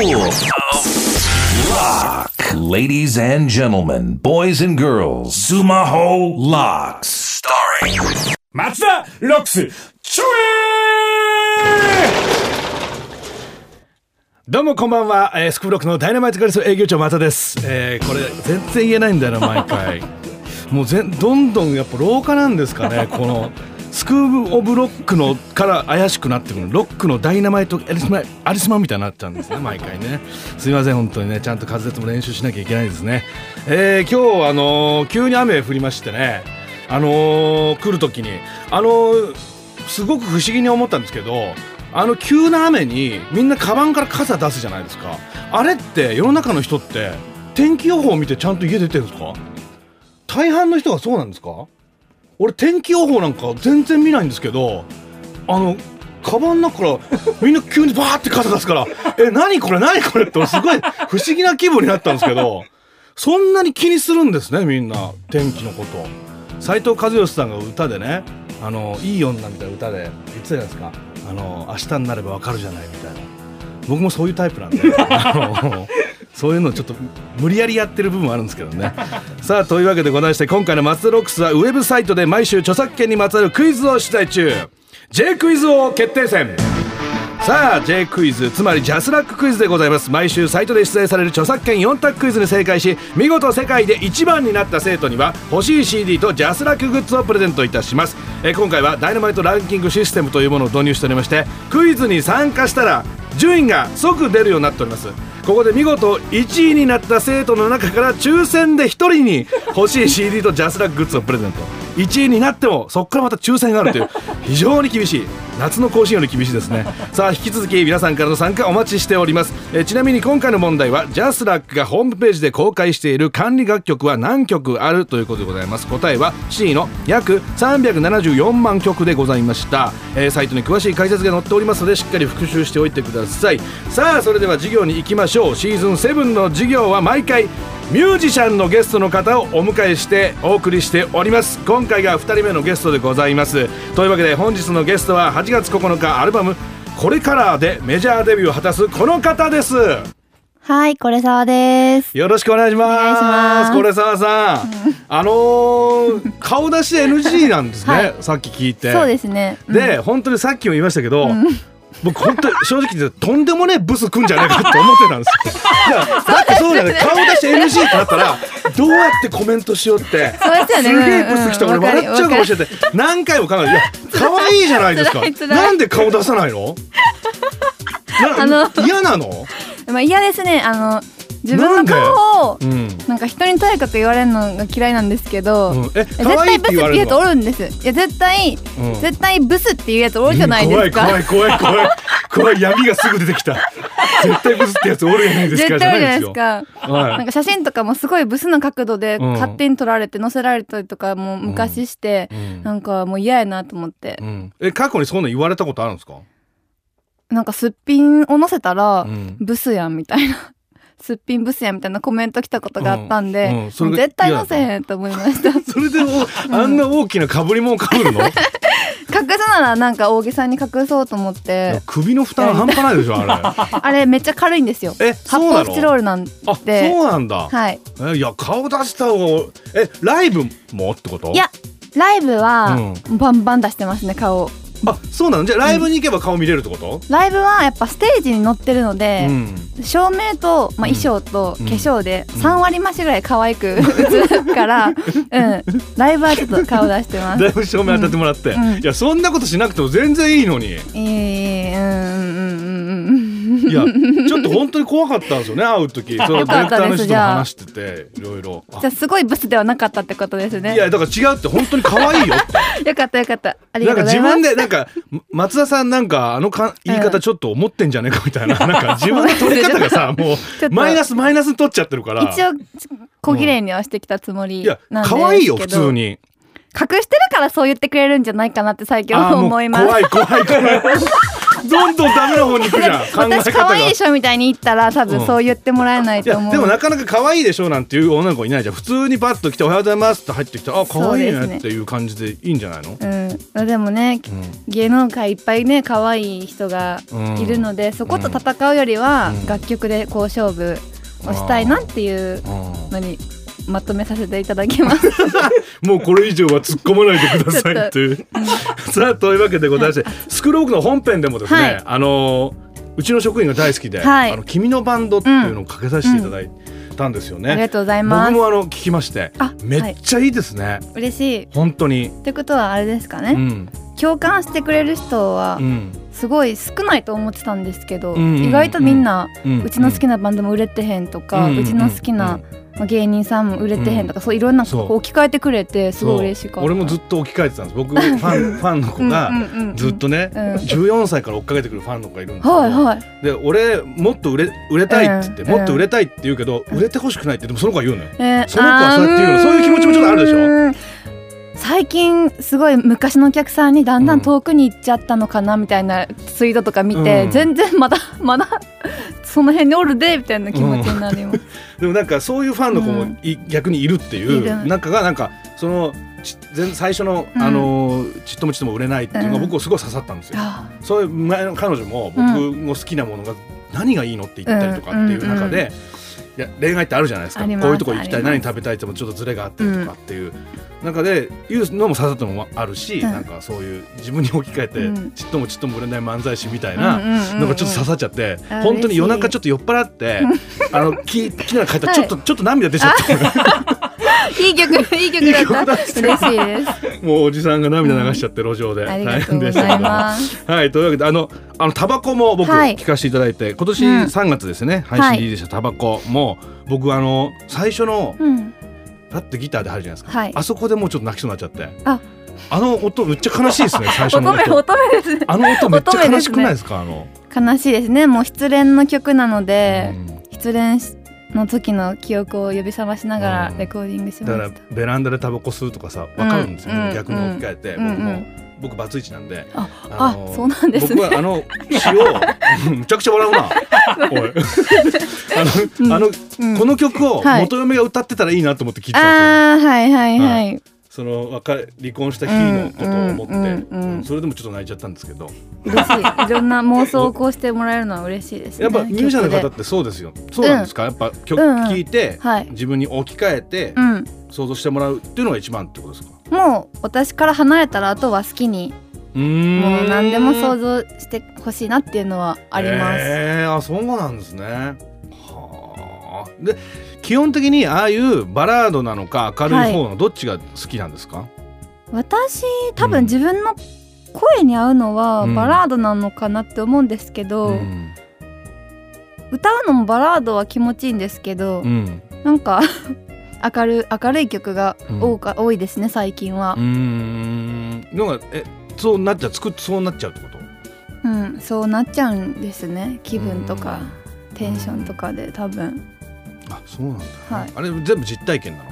Lock. Ladies and gentlemen, boys and girls, Sumaho クどうもこんばんは、えー、スクールロックのダイナマイトガレス営業長松田です、えー、これ全然言えないんだよな毎回。もうぜんどんどんやっぱ廊下なんですかねこのスクール・オブ・ロックのから怪しくなってくる。ロックのダイナマイトアリスマアリスマンみたいになっちゃうんですね 毎回ね。すいません本当にね。ちゃんと滑舌も練習しなきゃいけないですね。えー、今日あのー急に雨降りましてね。あのー来る時に。あのーすごく不思議に思ったんですけどあの急な雨にみんなカバンから傘出すじゃないですか。あれって世の中の人って天気予報を見てちゃんと家出てるんですか？大半の人がそうなんですか？俺天気予報なんか全然見ないんですけどあのカバンの中から みんな急にバーって傘出すからえ何これ何これって俺すごい不思議な気分になったんですけどそんなに気にするんですねみんな天気のこと斉藤和義さんが歌でね「あのいい女」みたいな歌で言ってたじゃないですか「あの明日になればわかるじゃない」みたいな僕もそういうタイプなんで。そういうのちょっと無理やりやってる部分はあるんですけどね。さあというわけでございまして今回の「松田ロックス」はウェブサイトで毎週著作権にまつわるクイズを出題中。J クイズ王決定戦。さあ J クイズつまり JASRAC クイズでございます。毎週サイトで出題される著作権4択クイズに正解し見事世界で1番になった生徒には欲しい CD と JASRAC グッズをプレゼントいたします。え今回はダイナマイトランキングシステムというものを導入しておりましてクイズに参加したら順位が即出るようになっております。ここで見事1位になった生徒の中から抽選で1人に欲しい CD と JASRAC グッズをプレゼント。1位になってもそこからまた抽選があるという。非常に厳しい。夏の甲子園より厳しいですね。さあ引き続き皆さんからの参加お待ちしております。えーちなみに今回の問題はジャスラックがホームページで公開している管理楽曲は何曲あるということでございます。答えは C の約374万曲でございました、えーサイトに詳しい解説が載っておりますのでしっかり復習しておいてください。さあそれでは授業に行きましょう。シーズン7の授業は毎回ミュージシャンのゲストの方をお迎えしてお送りしております。今回が2人目のゲストでございます。というわけで本日のゲストは8月9日アルバム「これから」でメジャーデビューを果たすこの方です。はい、これさわです。よろしくお願いします。これささん、あのー顔出し NG なんですね、はい。さっき聞いて。そうですね。うん。で、本当にさっきも言いましたけど、僕本当に正直言ってとんでもねえブスくんじゃないかって思ってたんですよ。だってそうだよね。顔出し NG ってなったらどうやってコメントしようって。そうですよね。すげえブス来た。うん俺笑っちゃうかもしれない。何回も考えていや可愛いじゃないですか。なんで顔出さないの？の嫌なの？まあ嫌ですね。あの自分の顔をうん。なんか人にとやかく言われるのが嫌いなんですけど、うん。え絶対ブスって言うやつおるんです。いや絶対、うん。絶対ブスっていうやつおるじゃないですか。怖い怖い怖い怖い怖い。闇がすぐ出てきた。絶対ブスってやつおるじゃないですか絶対おるじゃないですよ。か。はい。なんか写真とかもすごいブスな角度でうん。勝手に撮られて載せられたりとかも昔して、うんなんかもう嫌やなと思って、うん。え過去にそんな言われたことあるんですか？なんかすっぴんを載せたら、うん。ブスやんみたいなすっぴんブスやんみたいなコメント来たことがあったんで、うんうん絶対載せへんと思いました。隠それでもあんな大きな被り物被るの、いすならなんか大げさに隠そうと思っやて。首の負担半端ないでしょあれ。あ あれめっちゃ軽いんですよ。え発泡スチロールなんでそうなんだ、はい。えいや顔出した方がえライブも？ってこと？いやライブはバンバン出してますね顔あそうなの？じゃあライブに行けば顔見れるってこと、ライブはやっぱステージに乗ってるので、うん。照明と、まあ、衣装と化粧で3割増しぐらい可愛く 映るから、うん、ライブはちょっと顔出してます。だいぶ照明当たってもらって、うん。いやそんなことしなくても全然いいのに。いいいうんうんうんうんうんやちょっと本当に怖かったんですよね会う時。そのディレクターの人と話してていろいろあじゃあすごいブスではなかったってことですね。いやだから違うって本当に可愛いよ よかったよかった。ありなんか自がとうございます。分でなんか松田さんなんかあのか言い方ちょっと思ってんじゃねえかみたいな、なんか自分の取り方がさ もうマイナスマイナスに取っちゃってるから。一応小綺麗にはしてきたつもりいやなんですけど。可愛いよ普通に。隠してるからそう言ってくれるんじゃないかなって最近思います。怖い怖い怖いどんどんダメな方に行くじゃん。私可愛いでしょみたいに言ったら多分そう言ってもらえないと思う、でもなかなか可愛いでしょなんていう女の子いないじゃん。普通にパッと来て「おはようございます」って入ってきて「あ可愛いね」っていう感じでいいんじゃないの、うん、でもね、芸能界いっぱいね可愛い人がいるので、そこと戦うよりは、うん。楽曲でこう勝負をしたいなっていううんのにまとめさせていただきます。もうこれ以上は突っ込まないでくださいっていう。さあというわけでございましてスクールオークの本編でもですね、はい。あのうちの職員が大好きで「はい。あの君のバンド」っていうのをかけさせていただいたんですよね。ありがとうございます。僕。もあの聞きましてあめっちゃいいですね、嬉しい。本当に。ってことはあれですかね、うん。共感してくれる人はうん。すごい少ないと思ってたんですけど、うんうんうん意外とみんな、ううんちの好きなバンドも売れてへんとか、うん。うちの好きな、まあ芸人さんも売れてへんとか、そういろんなそう。こう置き換えてくれてすごい嬉しかった。俺もずっと置き換えてたんです。僕 ファンファンの子がうんうんうんうん。ずっとね、うん。14歳から追っかけてくるファンの子がいるんですけど、はいはい。で俺もっと売れ売れたいって言って、うんもっと売れたいって言うけど、売れてほしくないってでもその子が言うのよ。えー。その子はそうやって言うの。そういう気持ちもちょっとあるでしょ。うん最近すごい昔のお客さんにだんだん遠くに行っちゃったのかなみたいなツイートとか見て、うん。全然まだ まだその辺におるでみたいな気持ちになります。でもなんかそういうファンの子もい、逆にいるっていいうる。なんかがなんかその最初の、うん。あのーちっともちっとも売れないっていうのがうん。僕をすごい刺さったんですよ。あそういう前の彼女も僕の好きなものが何がいいのって言ったりとかっていう中で、いや恋愛ってあるじゃないですか。こういうとこ行きたい。何食べたいってもちょっとズレがあったりとかっていう中で言うのも刺さったのもあるし、うんなんかそういう自分に置き換えて、うんちっともちっとも売れない漫才師みたいうんな。なんかちょっと刺さっちゃって、あ本当に夜中ちょっと酔っ払って、あの聞聞きながら帰ったらはいちょっと、ちょっと涙出ちゃって、いい曲いい曲だった。嬉しいです。もうおじさんが涙流しちゃって路上でありが大とうござい変でしたけど。ます。はいというわけであのあのタバコも僕はい聞かせていただいて、今年うん3月ですね、配信リリースしたタバコも僕あの最初のうん。パッてギターで入るじゃないですか、はい。あそこでもうちょっと泣きそうになっちゃって。あ。あの音めっちゃ悲しいですね 最初乙の音女乙女ですね。あの音めっちゃ悲しくないですか？あの、悲しいですね。もう失恋の曲なので、うん。失恋の時の記憶を呼び覚ましながうん。らレコーディングしまだからした。ベランダでタバコ吸うとかさわかるんですよ、うん。逆に置き換えて、うん。僕も、うん僕バツイチなんであ、あそうなんですね。僕はあの詩をむちゃくちゃ笑うな。おい。あの,、あのうん。この曲をはい。元嫁が歌ってたらいいなと思って聞いてたんですよ、ああはいはいはい。その別れ離婚した日のことを思って、うんうんうん。うんそれでもちょっと泣いちゃったんですけど。嬉しい。いろんな妄想をこうしてもらえるのは嬉しいですね。やっぱミュージシャンの方曲ってそうですよ。そうなんですか、やっぱ曲うんうん。聴いて、はい。自分に置き換えて。想像してもらうっていうのが一番ってことですか？もう私から離れたらあとは好きにもう何でも想像してほしいなっていうのはあります。えー、あそうなんですね。はあ。で基本的にああいうバラードなのか明るい方のどっちが好きなんですか、私多分うん。自分の声に合うのはうん。バラードなのかなって思うんですけど、うん。歌うのもバラードは気持ちいいんですけど、うん。なんか明る明るい曲が多か、多いですね最近は。うー、ん。のがえそうなっちゃう作っそうなっちゃうってこと？うん、そうなっちゃうんですね気分とかうん。テンションとかで多分。あそうなんだ、ねはい。あれ全部実体験なの？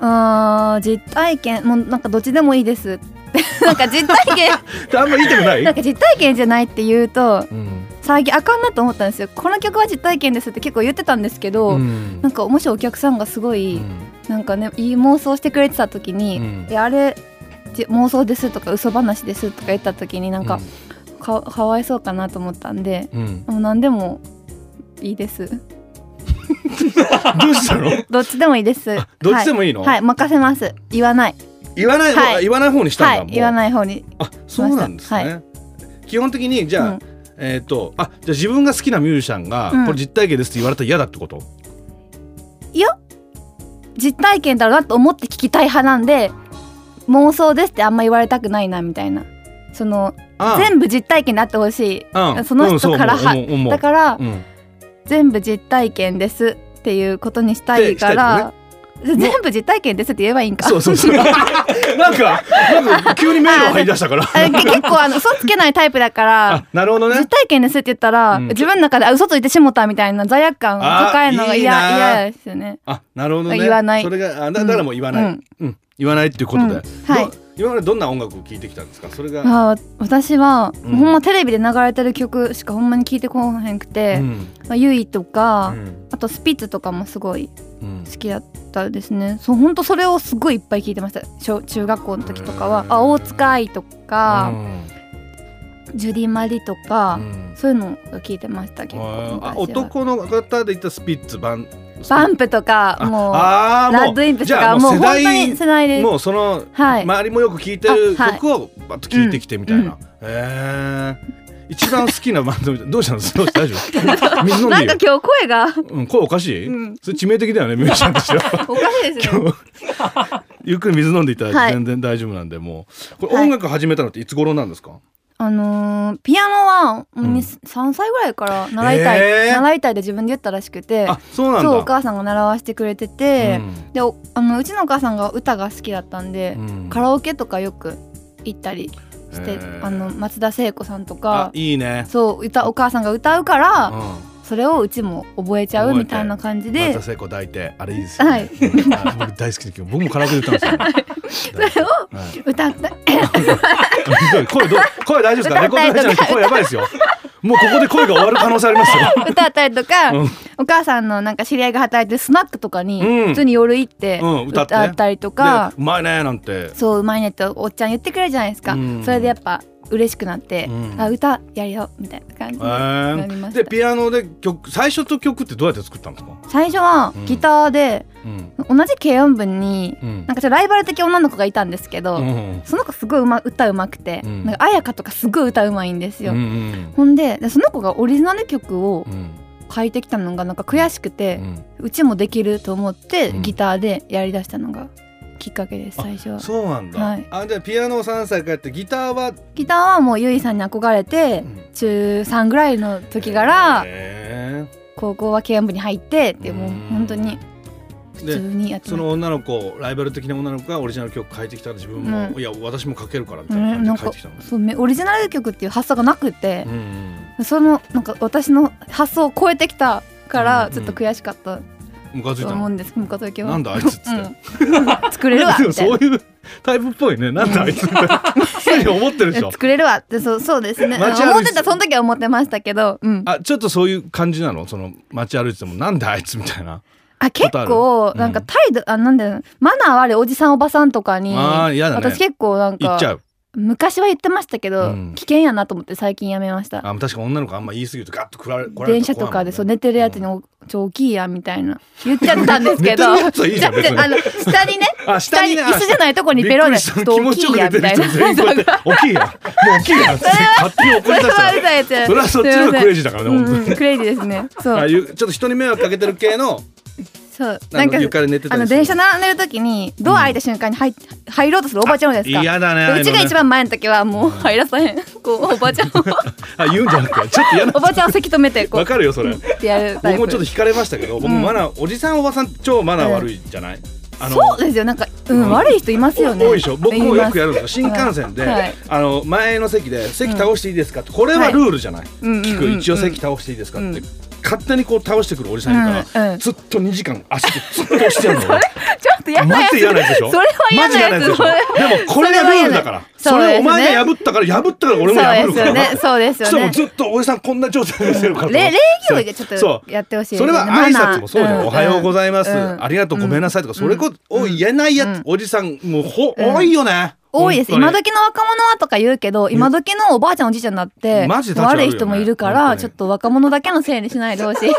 あー実体験もうなんかどっちでもいいです なんか実体験。あんま言いたくない？なんか実体験じゃないって言うとうん最近あかんなと思ったんですよ。この曲は実体験ですって結構言ってたんですけど、うん。なんかもしお客さんがすごい、うん。なんかねいい妄想してくれてた時にうん「いやあれじ妄想です」とか「嘘話です」とか言った時になんか、かかわいそうかなと思ったんでうん、うんもう何でもいいです。どうしたの？どっちでもいいです。どっちでもいいの、はい、はい、任せます。言わない。言わない、はい。言わない方にしたんだ、はい。言わない方にあそうなんですね、は基本的にじゃあ、うんえっ、とあじゃあ自分が好きなミュージシャンが、うん。これ実体験ですって言われたら嫌だってこと？いや実体験だろうなと思って聞きたい派なんで妄想ですってあんま言われたくないなみたいな。そのああ。全部実体験であってほしい。うん。その人からはうんそう思う思う思う。だから、うん。全部実体験ですっていうことにしたいから、全部実体験ですって言えばいいんか。そうそうそう。なんかなんか急に迷路入り出したから。結構あの嘘つけないタイプだからあなるほどね。実体験ですって言ったら、うん。自分の中であ嘘ついてしもたみたいな罪悪感を抱えるのが嫌な。嫌ですよね。あなるほどね。言わない。それがあだだからもう言わない、ううん。ん。言わないっていうことで、うん。はい。ど今までどんな音楽を聴いてきたんですか？それが、あー私は、うん。ほんまテレビで流れてる曲しかほんまに聞いてこへんくて、うん。まあ、ユイとか、うん。あとスピッツとかもすごいうん好きだったですね。そう本当それをすごいいっぱい聞いてました。小中学校の時とかはあ大塚愛とか、うん。ジュディ・マリとか、うん。そういうのを聞いてました結構あ男の方で言ったスピッツバンバンプとかあもうあーもうラッドインプとかもう世代に世代でもうそのはい。周りもよく聴いてる曲をバッと聴いてきてみたいな、うん。へえ一番好きなバンドみたいどうしたの？どうした大丈夫？水飲んでいいよ。なんか今日声が。うん、声おかしい、うん。それ致命的だよねミュージシャンとしては おかしいですね今日ゆっくり水飲んでいただいてはい全然大丈夫なんでもう。これはい。音楽始めたのっていつ頃なんですか、あのーピアノはもうにうん。3歳ぐらいから習いたい、習いたいで自分で言ったらしくてあそうお母さんが習わせてくれてて、うん。でおあのうちのお母さんが歌が好きだったんで、うん。カラオケとかよく行ったりしてへー。あの松田聖子さんとあかいいね。そう歌お母さんが歌うから、うんそれをうちも覚えちゃうみたいな感じで。松田聖子抱いてあれいいですよ、ね、はい。僕大好きで僕もカラオケで歌うんですよ、それをはい。歌った。声ど声大丈夫ですか？レコード会社声やばいですよ。もうここで声が終わる可能性ありますよ。歌ったりとか、うん。お母さんのなんか知り合いが働いてるスナックとかにうん。普通に夜行ってうん歌ったりとか、でうまいねなんて。そううまいねっておっちゃん言ってくれるじゃないですか、うん。それでやっぱ嬉しくなって、うん。あ歌やるよみたいな感じになりました。でピアノで曲最初と曲ってどうやって作ったんですか、最初はうん。ギターで、うん。同じ軽音部に、うん。なんかちょライバル的女の子がいたんですけど、うんその子すごいうま歌うまくて、うん。なんか彩香とかすごい歌うまいんですよ、うんうんほんででその子がオリジナル曲をうん。書いてきたのがなんか悔しくてう、ちもできると思ってうん。ギターでやりだしたのがきっかけです最初は。そうなんだ、はい。あじゃあピアノを3歳からやってギターは、ギターはもうゆいさんに憧れて中3ぐらいの時からへ高校は軽音部に入ってってもううん本当に普通にやってその女の子ライバル的な女の子がオリジナル曲書いてきたら自分も、うん。いや私も書けるからみたすいな感じで書いてきたのねそうめオリジナル曲っていう発想がなくてう、んそのなんか私の発想を超えてきたからうんちょっと悔しかったうんムカついた思うんです。ムカつきはなんだあいつっつって、うん。作れるわ。みたいなそういうタイプっぽいね。なんだあいつって。すでに思ってるでしょ。作れるわって。そうそうですね。思ってたその時は思ってましたけど、うん、ああちょっとそういう感じなの？その街歩いてても。なんだあいつみたいな。結構うん。なんか態度、あなんだよ。マナー悪いおじさんおばさんとかにね。私結構なんか言っちゃう昔は言ってましたけど、うん。危険やなと思って最近やめました。あ確か女の子あんま言い過ぎるとガッと来られる電車とかでそう寝てるやつにうん。お「ちょ大きいや」みたいな言っちゃったんですけど いいじあの下にねあ下にね椅子じゃないとこにペロンでちょっと大きいやみたいな。大きいやもう大きいや それはそれはそっちのクレイジーだからねうん本当に。うんクレイジーですね。そう。ちょっと人に迷惑かけてる系のそう。あの床で寝てたあの電車並んでる時にドア開いた瞬間に入入ろうとするおばちゃんですか。嫌だねうちが一番前の時はもう入らさへんこうおばちゃんを。あ言うんじゃなくてちょっと嫌な。おばちゃんをせき止めてこうわかるよそれ。ってやる僕もちょっと惹かれましたけど僕もマナーおじさんおばさん超マナー悪いじゃない？そうですよなんか、うんうん。悪い人いますよね。多いでしょ。僕もよくやるんですよ。新幹線で、はい。あの前の席で席倒していいですかってこれはルールじゃない、うん。聞く、一応席倒していいですかって、うん勝手にこう倒してくるおじさんいるから、うんうん。ずっと2時間足でずっと押してやるの俺ちょっと嫌なやつ。マジで嫌なやつでしょ。それは嫌なやつ。でしょ。でもこれがルールだから。それをお前が破ったから破ったから俺も破るから。そうですよね。そうですよね。もうずっとおじさんこんな状態でしてるかられ礼儀をちょっそとうやってほしい。それは挨拶もそうじゃん、ん。おはようございます、うん。ありがとうごめんなさいとか、それこを言えないやつ、うん。おじさんもうほ、うん多いよね多いです。今時の若者はとか言うけど今時のおばあちゃんおじいちゃんだって悪い人もいるからちょっと若者だけのせいにしないでほしい。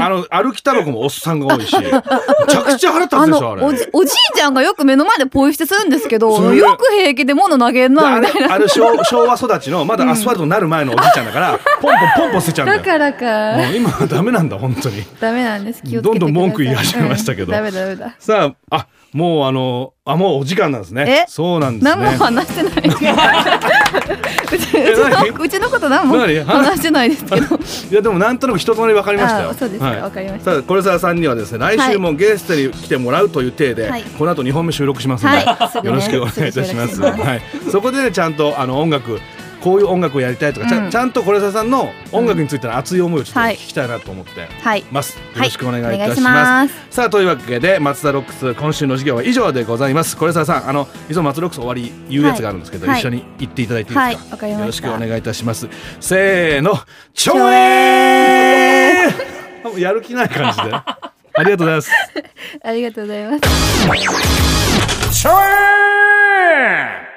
あの 歩きたばこもおっさんが多いし。めちゃくちゃ腹立あつでしょあれのおじおじいちゃんがよく目の前でポイ捨てするんですけそどれよく平気で物投げんなみたいな。あれ昭昭和育ちのまだアスファルトになる前のおじいちゃんだから、ポンポンポンポン捨てちゃうんだよ。だからか。もう今はダメなんだ本当に。ダメなんです。気をどんどん文句言い始めましたけど。うん。ダメダメだ。さああもうあのあもうお時間なんですね。え？そうなんですね。何も話してない。うちのうちのこと何も何？話してないですけど。いやでもなんとなく一通り分かりましたよ。あそうですか。はい。わかりました。さあこれささんにはですね来週もゲストに来てもらうという体で、はい。この後2本目収録しますので、はい。よろしくお願いいたします。はい、そこで、ね、ちゃんとあの音楽こういう音楽をやりたいとか、ちゃちゃんと是枝さんの音楽についての熱い思いをちょっとはい。聞きたいなと思ってはいます、はいよろしくお願いいたします,、さあというわけで松田ロックス今週の授業は以上でございます。是枝さんあのいつも松ロックス終わり言うやつがあるんですけど、はい。一緒に言っていただいていいですか、はい。わかりました。よろしくお願いいたします。せーのちょえー。やる気ない感じで。ありがとうございます。ありがとうございます。ちょえー